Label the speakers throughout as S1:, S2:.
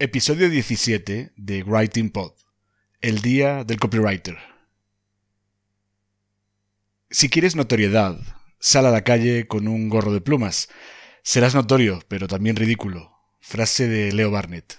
S1: Episodio 17 de Writing Pod, el día del copywriter. Si quieres notoriedad, sal a la calle con un gorro de plumas. Serás notorio, pero también ridículo. Frase de Leo Barnett.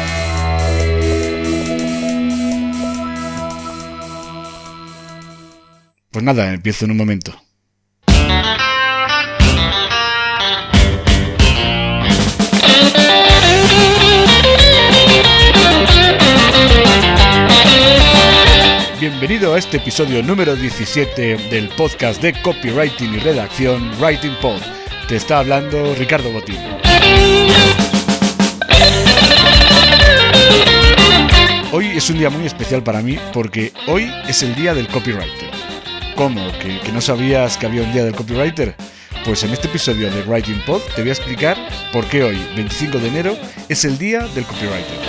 S1: Pues nada, empiezo en un momento. Bienvenido a este episodio número 17 del podcast de copywriting y redacción Writing Pod. Te está hablando Ricardo Botín. Hoy es un día muy especial para mí porque hoy es el día del copywriter. ¿Cómo? ¿Que, no sabías que había un día del copywriter? Pues en este episodio de Writing Pod te voy a explicar por qué hoy, 25 de enero, es el día del copywriter.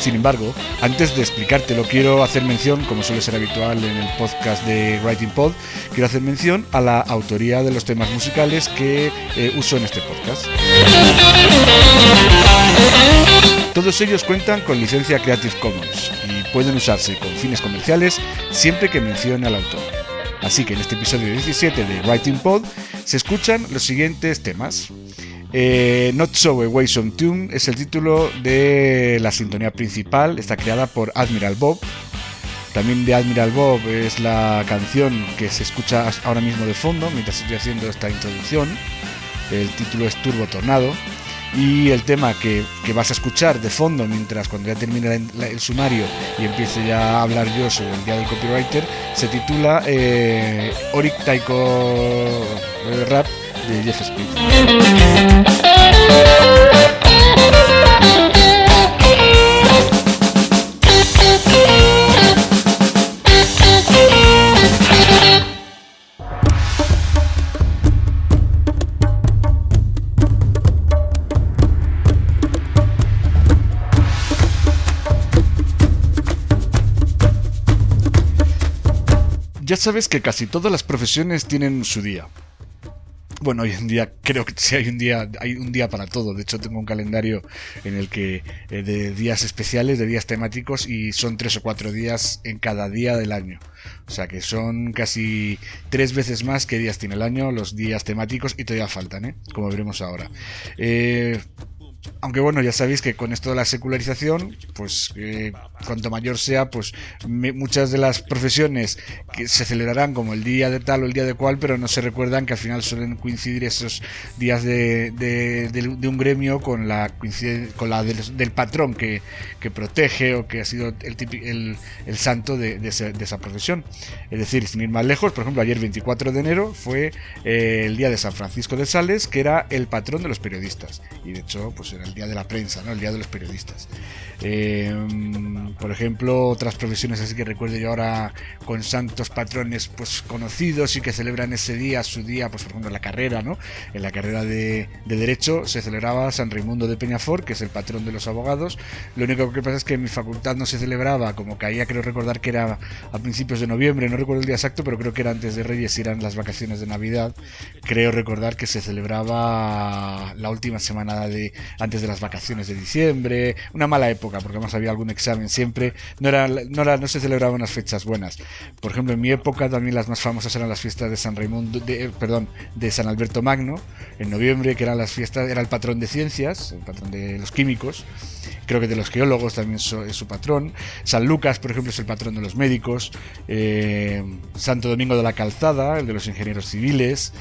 S1: Sin embargo, antes de explicártelo, quiero hacer mención, como suele ser habitual en el podcast de Writing Pod, quiero hacer mención a la autoría de los temas musicales que eh, uso en este podcast. Todos ellos cuentan con licencia Creative Commons pueden usarse con fines comerciales siempre que mencione al autor. Así que en este episodio 17 de Writing Pod se escuchan los siguientes temas. Eh, Not So Away Some Tune es el título de la sintonía principal, está creada por Admiral Bob. También de Admiral Bob es la canción que se escucha ahora mismo de fondo mientras estoy haciendo esta introducción. El título es Turbo Tornado. Y el tema que, que vas a escuchar de fondo mientras cuando ya termine el, sumario y empiece ya a hablar yo sobre el día del copywriter se titula eh, Oric Taiko Rap de Jeff Speed. Ya sabes que casi todas las profesiones tienen su día. Bueno, hoy en día creo que sí hay un día, hay un día para todo. De hecho, tengo un calendario en el que eh, de días especiales, de días temáticos, y son tres o cuatro días en cada día del año. O sea que son casi tres veces más que días tiene el año los días temáticos y todavía faltan, ¿eh? Como veremos ahora. Eh, aunque bueno, ya sabéis que con esto de la secularización, pues eh, cuanto mayor sea, pues muchas de las profesiones se celebrarán como el día de tal o el día de cual, pero no se recuerdan que al final suelen coincidir esos días de, de, un gremio con la con la del, patrón que, que, protege o que ha sido el, el, santo de, esa profesión. Es decir, sin ir más lejos, por ejemplo, ayer 24 de enero fue eh, el día de San Francisco de Sales, que era el patrón de los periodistas. Y de hecho, pues era el día de la prensa, ¿no? el día de los periodistas. Em, por ejemplo, otras profesiones así que recuerdo yo ahora con santos patrones pues conocidos y que celebran ese día, su día, pues por ejemplo la carrera, ¿no? En la carrera de, Derecho se celebraba San Raimundo de Peñafort, que es el patrón de los abogados. Lo único que pasa es que en mi facultad no se celebraba, como caía, creo recordar que era a principios de noviembre, no recuerdo el día exacto, pero creo que era antes de Reyes y eran las vacaciones de Navidad. Creo recordar que se celebraba la última semana de antes de las vacaciones de diciembre, una mala época porque además había algún examen siempre, no, era, no, se celebraban unas fechas buenas. Por ejemplo, en mi época también las más famosas eran las fiestas de San Raimundo, de, perdón, de San Alberto Magno, en noviembre, que eran las fiestas, era el patrón de ciencias, el patrón de los químicos, creo que de los geólogos también es su patrón. San Lucas, por ejemplo, es el patrón de los médicos. Eh, Santo Domingo de la Calzada, el de los ingenieros civiles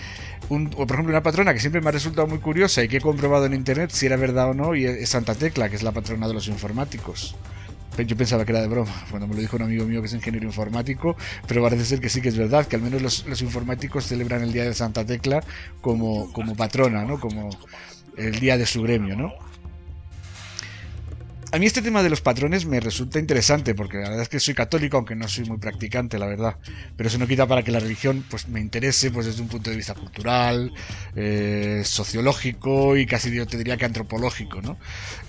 S1: o por ejemplo una patrona que siempre me ha resultado muy curiosa y que he comprobado en internet si era verdad o no, y es Santa Tecla, que es la patrona de los informáticos. Yo pensaba que era de broma, cuando me lo dijo un amigo mío que es ingeniero informático, pero parece ser que sí que es verdad, que al menos los, informáticos celebran el día de Santa Tecla como, como patrona, ¿no? Como el día de su gremio, ¿no? A mí este tema de los patrones me resulta interesante porque la verdad es que soy católico, aunque no soy muy practicante, la verdad. Pero eso no quita para que la religión pues me interese pues desde un punto de vista cultural, eh, sociológico y casi yo te diría que antropológico, ¿no?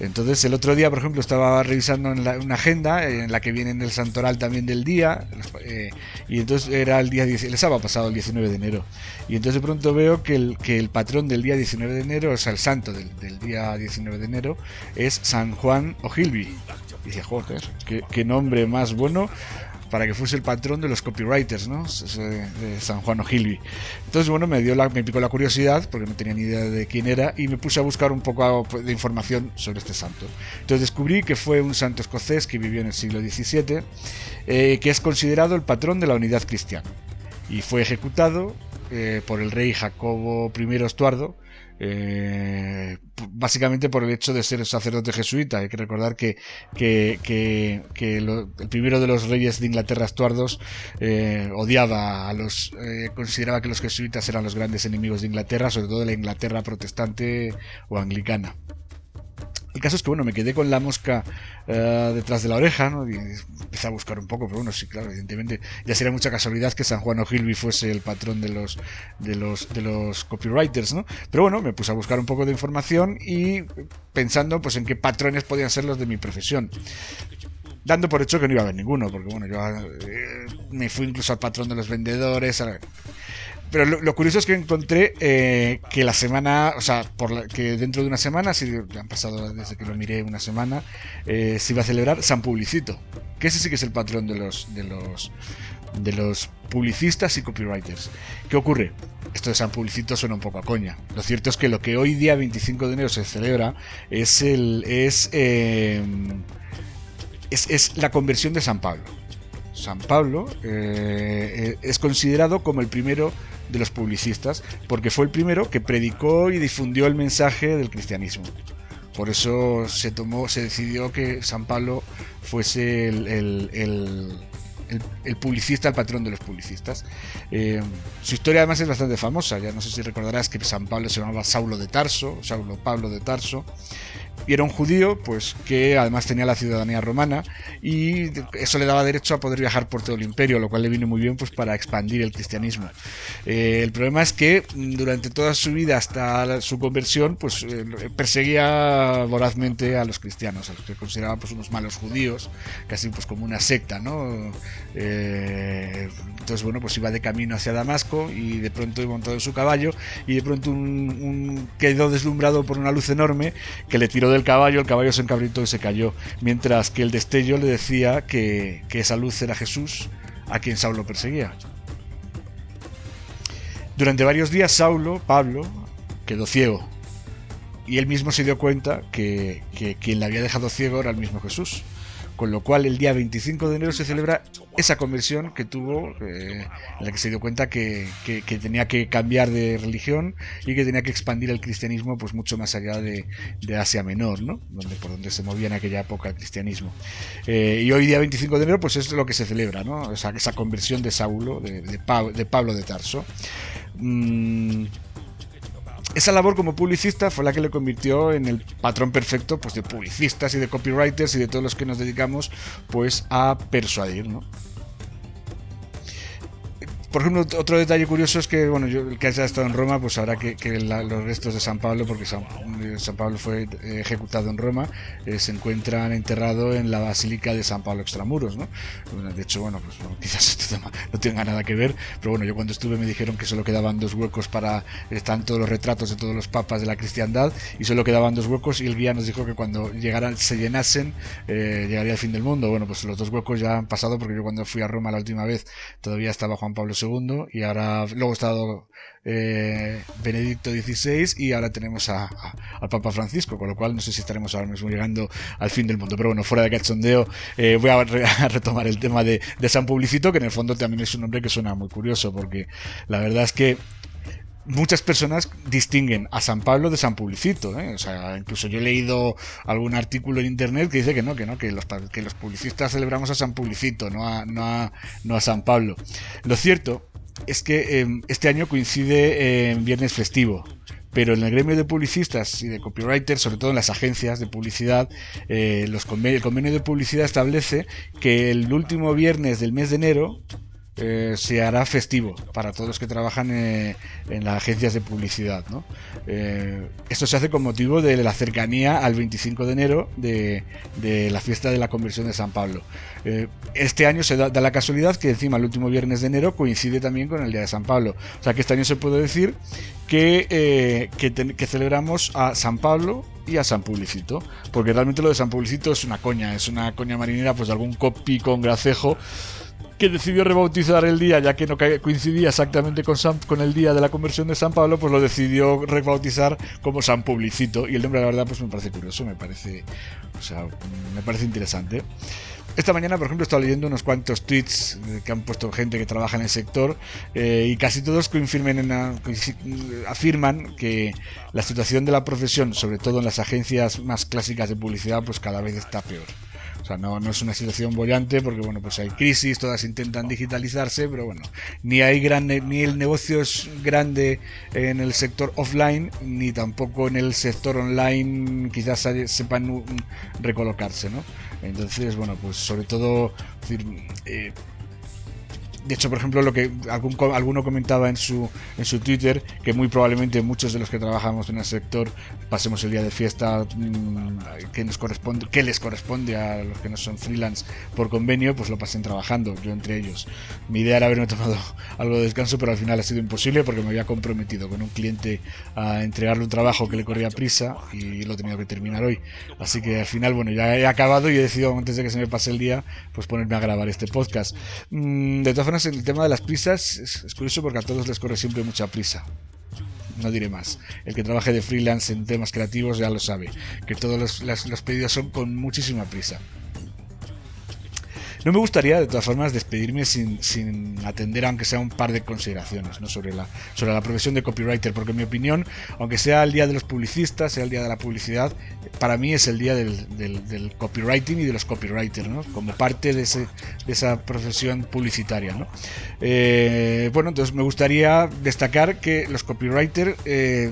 S1: Entonces el otro día, por ejemplo, estaba revisando una agenda en la que viene en el santoral también del día eh, y entonces era el día 10, el sábado pasado, el 19 de enero. Y entonces de pronto veo que el, que el patrón del día 19 de enero, o sea, el santo del, del día 19 de enero es San Juan Hilby. Y dije, joder, qué, nombre más bueno para que fuese el patrón de los copywriters, ¿no? De San Juan O'Hilby. Entonces, bueno, me dio la, me picó la curiosidad, porque no tenía ni idea de quién era, y me puse a buscar un poco de información sobre este santo. Entonces descubrí que fue un santo escocés que vivió en el siglo XVII, eh, que es considerado el patrón de la unidad cristiana. Y fue ejecutado eh, por el rey Jacobo I Estuardo eh, básicamente por el hecho de ser sacerdote jesuita. Hay que recordar que, el primero de los reyes de Inglaterra, Estuardos, eh, odiaba a los. Consideraba que los jesuitas eran los grandes enemigos de Inglaterra, sobre todo de la Inglaterra protestante o anglicana. El caso es que bueno, me quedé con la mosca eh, detrás de la oreja, ¿no? Y empecé a buscar un poco, pero bueno, sí, claro, evidentemente ya sería mucha casualidad que San Juan O'Hilby fuese el patrón de los, de los, de los copywriters, ¿no? Pero bueno, me puse a buscar un poco de información y pensando pues en qué patrones podían ser los de mi profesión dando por hecho que no iba a haber ninguno, porque bueno, yo eh, me fui incluso al patrón de los vendedores. Pero lo, curioso es que encontré eh, que la semana, o sea, que dentro de una semana, si han pasado desde que lo miré una semana, eh, se iba a celebrar San Publicito, que ese sí que es el patrón de los, de los, de los publicistas y copywriters. ¿Qué ocurre? Esto de San Publicito suena un poco a coña. Lo cierto es que lo que hoy día 25 de enero se celebra es el eh, es, es la conversión de San Pablo. San Pablo es considerado como el primero de los publicistas, porque fue el primero que predicó y difundió el mensaje del cristianismo. Por eso se tomó, se decidió que San Pablo fuese el, el, publicista, el patrón de los publicistas. Eh, su historia además es bastante famosa, ya no sé si recordarás que San Pablo se llamaba Saulo de Tarso, Saulo Pablo de Tarso, y era un judío pues que además tenía la ciudadanía romana y eso le daba derecho a poder viajar por todo el imperio lo cual le vino muy bien pues para expandir el cristianismo. Eh, el problema es que durante toda su vida hasta su conversión pues eh, perseguía vorazmente a los cristianos a los que consideraba pues unos malos judíos casi pues como una secta no eh, entonces bueno pues iba de camino hacia Damasco y de pronto iba montado en su caballo y de pronto un, quedó deslumbrado por una luz enorme que le tiró del caballo, el caballo se encabritó y se cayó, mientras que el destello le decía que, esa luz era Jesús, a quien Saulo perseguía. Durante varios días Saulo, Pablo, quedó ciego, y él mismo se dio cuenta que, que quien le había dejado ciego era el mismo Jesús. Con lo cual el día 25 de enero se celebra esa conversión que tuvo, eh, en la que se dio cuenta que, tenía que cambiar de religión y que tenía que expandir el cristianismo pues mucho más allá de, Asia Menor, ¿no? Por donde se movía en aquella época el cristianismo. Eh, y hoy día 25 de enero pues es lo que se celebra, ¿no? Esa, esa conversión de Saulo, de, de, Pablo de Tarso. Mm, esa labor como publicista fue la que le convirtió en el patrón perfecto pues, de publicistas y de copywriters y de todos los que nos dedicamos pues, a persuadir. ¿no? Por ejemplo, otro detalle curioso es que, bueno, yo, el que haya estado en Roma, pues sabrá que, los restos de San Pablo, porque San, Pablo fue eh, ejecutado en Roma, eh, se encuentran enterrados en la Basílica de San Pablo Extramuros, ¿no? de hecho, bueno, pues quizás este no tenga nada que ver, pero bueno, yo cuando estuve me dijeron que solo quedaban dos huecos para, están todos los retratos de todos los papas de la cristiandad, y solo quedaban dos huecos, y el guía nos dijo que cuando llegaran, se llenasen, eh, llegaría el fin del mundo. Bueno, pues los dos huecos ya han pasado, porque yo cuando fui a Roma la última vez, todavía estaba Juan Pablo II, y ahora luego estado eh, Benedicto XVI y ahora tenemos a, al Papa Francisco, con lo cual no sé si estaremos ahora mismo llegando al fin del mundo. Pero bueno, fuera de cachondeo, eh, voy a, retomar el tema de, San Publicito, que en el fondo también es un nombre que suena muy curioso, porque la verdad es que muchas personas distinguen a San Pablo de San Publicito. ¿eh? O sea, incluso yo he leído algún artículo en internet que dice que no, que no, que los, que los publicistas celebramos a San Publicito, no a, no a, no a San Pablo. Lo cierto es que em, este año coincide en viernes festivo. Pero en el gremio de publicistas y de copywriters, sobre todo en las agencias de publicidad, eh, los el convenio de publicidad establece que el último viernes del mes de enero eh, se hará festivo para todos los que trabajan eh, en las agencias de publicidad. Eh, esto se hace con motivo de la cercanía al 25 de enero de, la fiesta de la conversión de San Pablo. este año se da, la casualidad que encima el último viernes de enero coincide también con el día de San Pablo. O sea que este año se puede decir que, que, celebramos a San Pablo y a San Publicito, porque realmente lo de San Publicito es una coña, es una coña marinera pues de algún copy con gracejo que decidió rebautizar el día, ya que no coincidía exactamente con, con el día de la conversión de San Pablo, pues lo decidió rebautizar como San Publicito. Y el nombre, la verdad, pues me parece curioso, me parece, o sea, me parece interesante. Esta mañana, por ejemplo, he estado leyendo unos cuantos tweets eh, que han puesto gente que trabaja en el sector eh, y casi todos en afirman que la situación de la profesión, sobre todo en las agencias más clásicas de publicidad, pues cada vez está peor. O sea, no, no es una situación bollante porque, bueno, pues hay crisis, todas intentan digitalizarse, pero bueno, ni hay grande, ni el negocio es grande en el sector offline, ni tampoco en el sector online quizás sepan recolocarse, ¿no? Entonces, bueno, pues sobre todo, eh, de hecho, por ejemplo, lo que alguno comentaba en su, en su Twitter, que muy probablemente muchos de los que trabajamos en el sector pasemos el día de fiesta mm, que, nos corresponde, que les corresponde a los que no son freelance por convenio, pues lo pasen trabajando, yo entre ellos. Mi idea era haberme tomado algo de descanso, pero al final ha sido imposible porque me había comprometido con un cliente a entregarle un trabajo que le corría prisa y lo he tenido que terminar hoy. Así que al final, bueno, ya he acabado y he decidido antes de que se me pase el día, pues ponerme a grabar este podcast. Mm, de todas en el tema de las prisas es, curioso porque a todos les corre siempre mucha prisa no diré más. El que trabaje de freelance en temas creativos ya lo sabe, que todos los pedidos son con muchísima prisa. No me gustaría, de todas formas, despedirme sin, sin atender, aunque sea un par de consideraciones ¿no? sobre, la, sobre la profesión de copywriter, porque en mi opinión, aunque sea el día de los publicistas, sea el día de la publicidad, para mí es el día del, del, copywriting y de los copywriters, ¿no? como parte de, ese, de esa profesión publicitaria. ¿no? Eh, bueno, entonces me gustaría destacar que los copywriters, eh,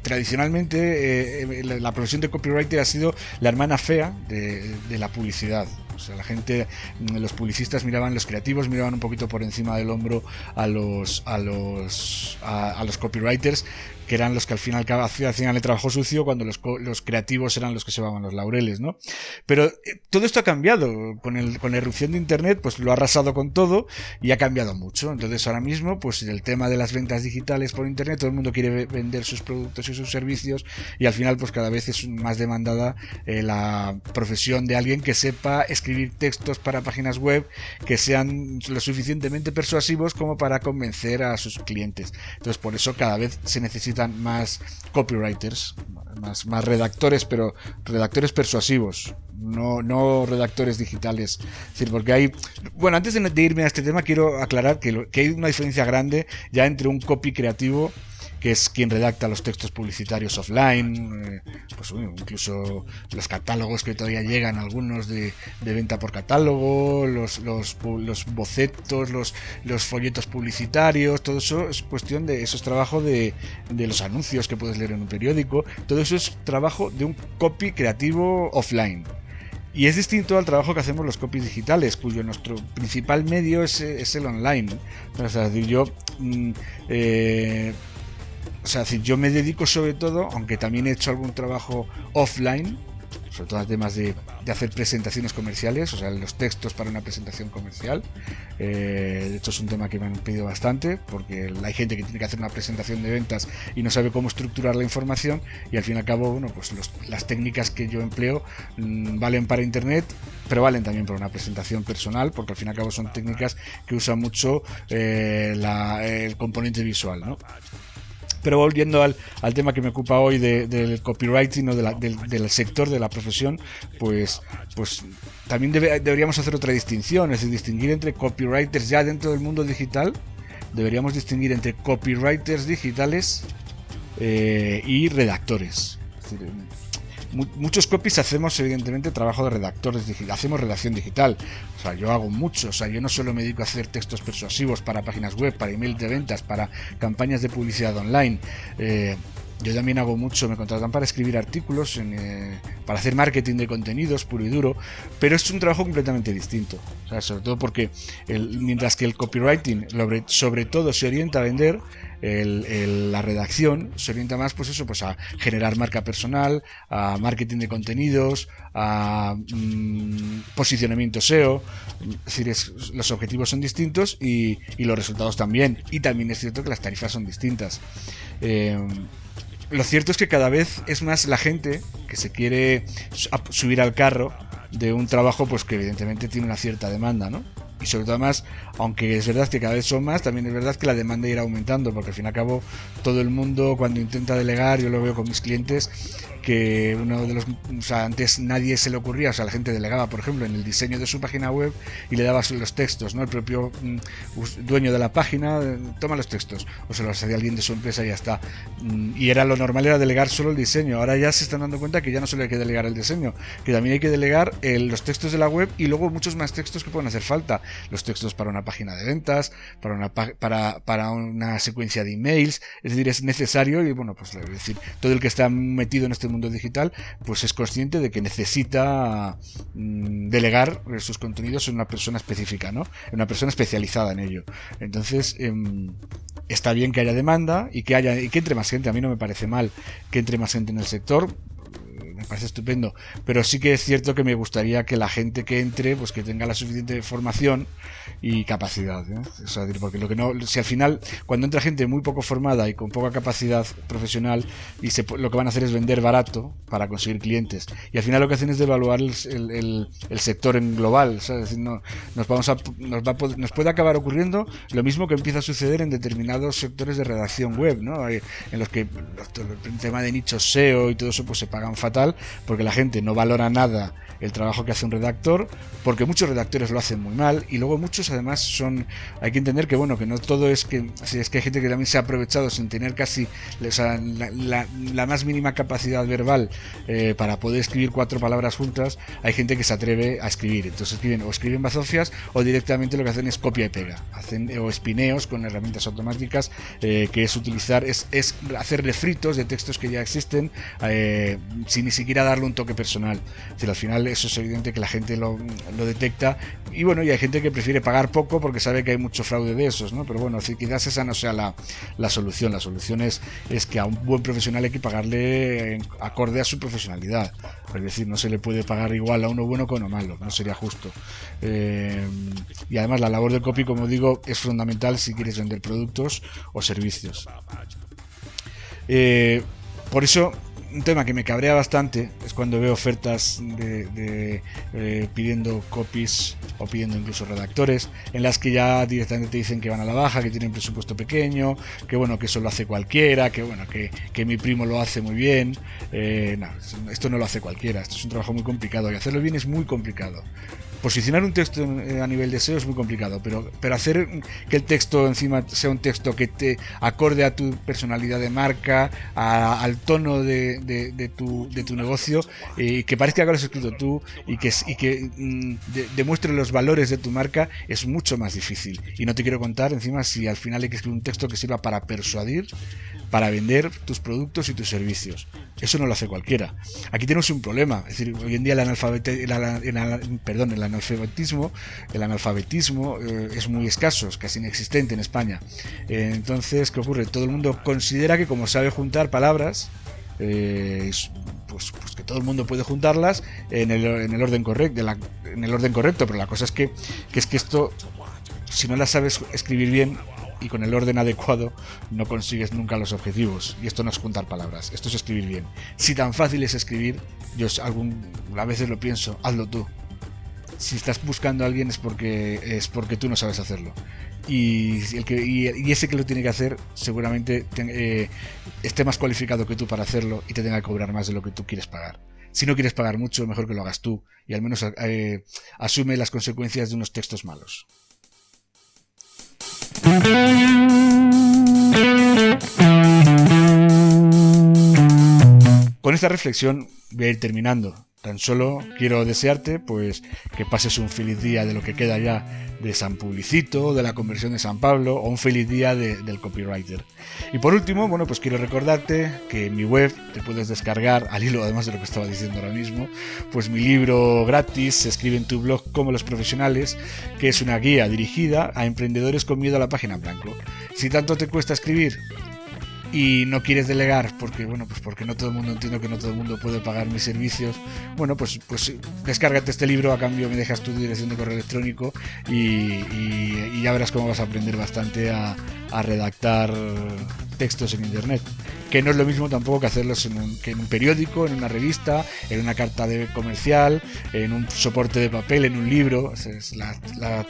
S1: tradicionalmente, eh, la, profesión de copywriter ha sido la hermana fea de, de la publicidad. O sea, la gente, los publicistas miraban, los creativos miraban un poquito por encima del hombro a los, a los, a los copywriters que eran los que al final hacían el trabajo sucio cuando los, creativos eran los que se llevaban los laureles, ¿no? Pero eh, todo esto ha cambiado. Con la erupción de Internet, pues lo ha arrasado con todo y ha cambiado mucho. Entonces ahora mismo, pues el tema de las ventas digitales por Internet, todo el mundo quiere vender sus productos y sus servicios y al final, pues cada vez es más demandada eh, la profesión de alguien que sepa escribir textos para páginas web que sean lo suficientemente persuasivos como para convencer a sus clientes. Entonces por eso cada vez se necesita más copywriters, más, más redactores, pero redactores persuasivos, no, no redactores digitales. Es decir, porque hay. Bueno, antes de, irme a este tema, quiero aclarar que, que hay una diferencia grande ya entre un copy creativo que es quien redacta los textos publicitarios offline, eh, pues incluso los catálogos que todavía llegan, algunos de, venta por catálogo, los, los, bocetos, los, folletos publicitarios, todo eso es cuestión de, eso es trabajo de, los anuncios que puedes leer en un periódico, todo eso es trabajo de un copy creativo offline. Y es distinto al trabajo que hacemos los copies digitales, cuyo nuestro principal medio es, el online. O sea, yo, mm, eh, o sea, yo me dedico sobre todo, aunque también he hecho algún trabajo offline, sobre todo a temas de, hacer presentaciones comerciales, o sea, los textos para una presentación comercial. Eh, de hecho, es un tema que me han pedido bastante, porque hay gente que tiene que hacer una presentación de ventas y no sabe cómo estructurar la información, y al fin y al cabo, bueno, pues las técnicas que yo empleo mm, valen para Internet, pero valen también para una presentación personal, porque al fin y al cabo son técnicas que usan mucho eh, el componente visual, ¿no? Pero volviendo al, tema que me ocupa hoy del copywriting o del, sector de la profesión, pues, pues también deberíamos hacer otra distinción, es decir, distinguir entre copywriters ya dentro del mundo digital, deberíamos distinguir entre copywriters digitales eh, y redactores muchos copies hacemos evidentemente trabajo de redactores hacemos redacción digital. O sea, yo hago mucho, o sea, yo no solo me dedico a hacer textos persuasivos para páginas web, para email de ventas, para campañas de publicidad online. Eh, yo también hago mucho, me contratan para escribir artículos, eh, para hacer marketing de contenidos puro y duro, pero es un trabajo completamente distinto. O sea, sobre todo porque mientras que el copywriting sobre todo se orienta a vender, la redacción se orienta más pues eso pues a generar marca personal a marketing de contenidos a mm, posicionamiento SEO es decir los objetivos son distintos y, los resultados también. Y también es cierto que las tarifas son distintas. Eh, lo cierto es que cada vez es más la gente que se quiere subir al carro de un trabajo pues que evidentemente tiene una cierta demanda, ¿no? y sobre todo más, aunque es verdad que cada vez son más, también es verdad que la demanda irá aumentando, porque al fin y al cabo todo el mundo cuando intenta delegar, yo lo veo con mis clientes, que uno de los, antes nadie se le ocurría, o sea, la gente delegaba, por ejemplo, en el diseño de su página web y le daba los textos, ¿no? El propio mm, dueño de la página eh, toma los textos, o se los hacía alguien de su empresa y ya está. Mm, y era lo normal era delegar solo el diseño. Ahora ya se están dando cuenta que ya no solo hay que delegar el diseño, que también hay que delegar los textos de la web y luego muchos más textos que pueden hacer falta. Los textos para una página de ventas, para una, para, para una secuencia de emails, es decir, es necesario y bueno, pues es decir, todo el que está metido en este mundo digital, pues es consciente de que necesita mm, delegar sus contenidos en una persona específica, ¿no? En una persona especializada en ello. Entonces, em, está bien que haya demanda y que haya y que entre más gente. A mí no me parece mal que entre más gente en el sector me parece estupendo. Pero sí que es cierto que me gustaría que la gente que entre, pues que tenga la suficiente formación y capacidad. ¿eh? porque lo que no, si al final, cuando entra gente muy poco formada y con poca capacidad profesional, y se, lo que van a hacer es vender barato para conseguir clientes. Y al final lo que hacen es devaluar el, el, el, sector en global. decir, no, nos, vamos a, nos, va nos puede acabar ocurriendo lo mismo que empieza a suceder en determinados sectores de redacción web, ¿no? en los que el tema de nichos SEO y todo eso pues se pagan fatal porque la gente no valora nada el trabajo que hace un redactor, porque muchos redactores lo hacen muy mal y luego muchos además son, hay que entender que bueno, que no todo es que, es que hay gente que también se ha aprovechado sin tener casi la, más mínima capacidad verbal eh, para poder escribir cuatro palabras juntas, hay gente que se atreve a escribir, entonces escriben o escriben bazofias o directamente lo que hacen es copia y pega, hacen o espineos con herramientas automáticas eh, que es utilizar, es, es hacer refritos de textos que ya existen eh, sin siquiera darle un toque personal. Es al final eso es evidente que la gente lo, detecta y bueno, y hay gente que prefiere pagar poco porque sabe que hay mucho fraude de esos, ¿no? Pero bueno, quizás esa no sea la, solución. La solución es, es que a un buen profesional hay que pagarle acorde a su profesionalidad. Es decir, no se le puede pagar igual a uno bueno a uno malo, no sería justo. Eh, y además la labor del copy, como digo, es fundamental si quieres vender productos o servicios. Eh, por eso un tema que me cabrea bastante es cuando veo ofertas de, eh, pidiendo copies o pidiendo incluso redactores en las que ya directamente te dicen que van a la baja, que tienen presupuesto pequeño, que bueno, que eso lo hace cualquiera, que bueno, que, mi primo lo hace muy bien. Eh, no, esto no lo hace cualquiera, esto es un trabajo muy complicado y hacerlo bien es muy complicado. Posicionar un texto a nivel de SEO es muy complicado, pero, pero hacer que el texto encima sea un texto que te acorde a tu personalidad de marca, al tono de, tu, de tu negocio, y que parezca que lo has escrito tú y que, y que mm, demuestre los valores de tu marca, es mucho más difícil. Y no te quiero contar encima si al final hay que escribir un texto que sirva para persuadir para vender tus productos y tus servicios. Eso no lo hace cualquiera. Aquí tenemos un problema. Es decir, hoy en día el, el analfabetismo, el analfabetismo eh, es muy escaso, es casi inexistente en España. entonces, ¿qué ocurre? Todo el mundo considera que como sabe juntar palabras, eh, pues, pues, que todo el mundo puede juntarlas en el, orden correcto, en el orden correcto, pero la cosa es que, que es que esto, si no la sabes escribir bien, y con el orden adecuado no consigues nunca los objetivos. Y esto no es juntar palabras, esto es escribir bien. Si tan fácil es escribir, yo a veces lo pienso, hazlo tú. Si estás buscando a alguien es porque, es porque tú no sabes hacerlo. Y, el que, y, ese que lo tiene que hacer seguramente eh, esté más cualificado que tú para hacerlo y te tenga que cobrar más de lo que tú quieres pagar. Si no quieres pagar mucho, mejor que lo hagas tú y al menos eh, asume las consecuencias de unos textos malos. Esta reflexión voy a ir terminando. Tan solo quiero desearte pues que pases un feliz día de lo que queda ya de San Publicito, de la conversión de San Pablo o un feliz día del copywriter. Y por último, bueno, pues quiero recordarte que en mi web te puedes descargar, al hilo además de lo que estaba diciendo ahora mismo, pues mi libro gratis, se escribe en tu blog como los profesionales, que es una guía dirigida a emprendedores con miedo a la página blanco. Si tanto te cuesta escribir, y no quieres delegar porque bueno pues porque no todo el mundo entiendo que no todo el mundo puede pagar mis servicios. Bueno pues pues descárgate este libro a cambio me dejas tu dirección de correo electrónico y, ya verás cómo vas a aprender bastante a, a redactar textos en internet que no es lo mismo tampoco que hacerlos en un, que en un periódico, en una revista, en una carta de comercial, en un soporte de papel, en un libro. Es, la,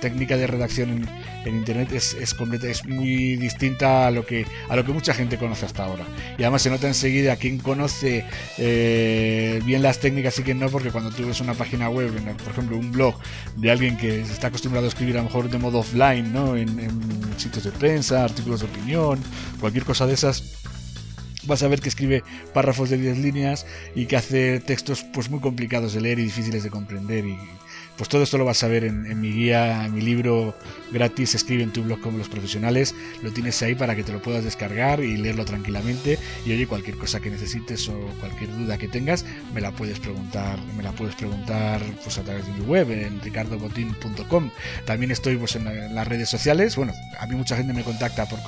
S1: técnica de redacción en, internet es, es, completa, es muy distinta a lo, que, a lo que mucha gente conoce hasta ahora. Y además se nota enseguida quien conoce eh, bien las técnicas y quien no, porque cuando tú ves una página web, por ejemplo un blog de alguien que está acostumbrado a escribir a lo mejor de modo offline, ¿no? en, en sitios de prensa, artículos de opinión, cualquier cosa de esas vas a ver que escribe párrafos de 10 líneas y que hace textos pues muy complicados de leer y difíciles de comprender y pues todo esto lo vas a ver en, mi guía, en mi libro gratis, escribe en tu blog como los profesionales, lo tienes ahí para que te lo puedas descargar y leerlo tranquilamente. Y oye, cualquier cosa que necesites o cualquier duda que tengas, me la puedes preguntar, me la puedes preguntar pues a través de mi web, en ricardobotin.com. También estoy pues en, las redes sociales, bueno, a mí mucha gente me contacta por,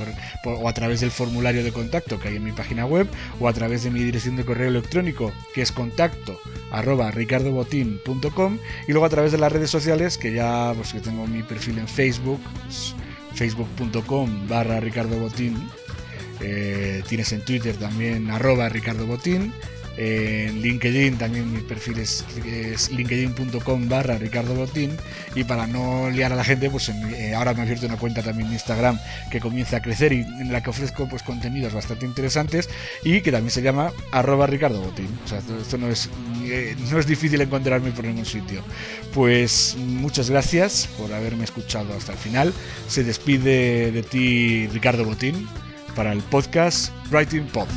S1: o a través del formulario de contacto que hay en mi página web o a través de mi dirección de correo electrónico que es contacto arroba ricardobotin.com y luego a través de las redes sociales, que ya pues que tengo mi perfil en Facebook, pues, facebook.com barra Ricardo Botín, eh, tienes en Twitter también arroba Ricardo Botín, en LinkedIn también mi perfil es, linkedin.com barra Ricardo Botín. Y para no liar a la gente pues eh, ahora me he abierto una cuenta también de Instagram que comienza a crecer y en la que ofrezco pues contenidos bastante interesantes y que también se llama arroba Ricardo Botín. O sea esto, no es eh, no es difícil encontrarme por ningún sitio. Pues muchas gracias por haberme escuchado hasta el final. Se despide de ti Ricardo Botín para el podcast Writing Pop.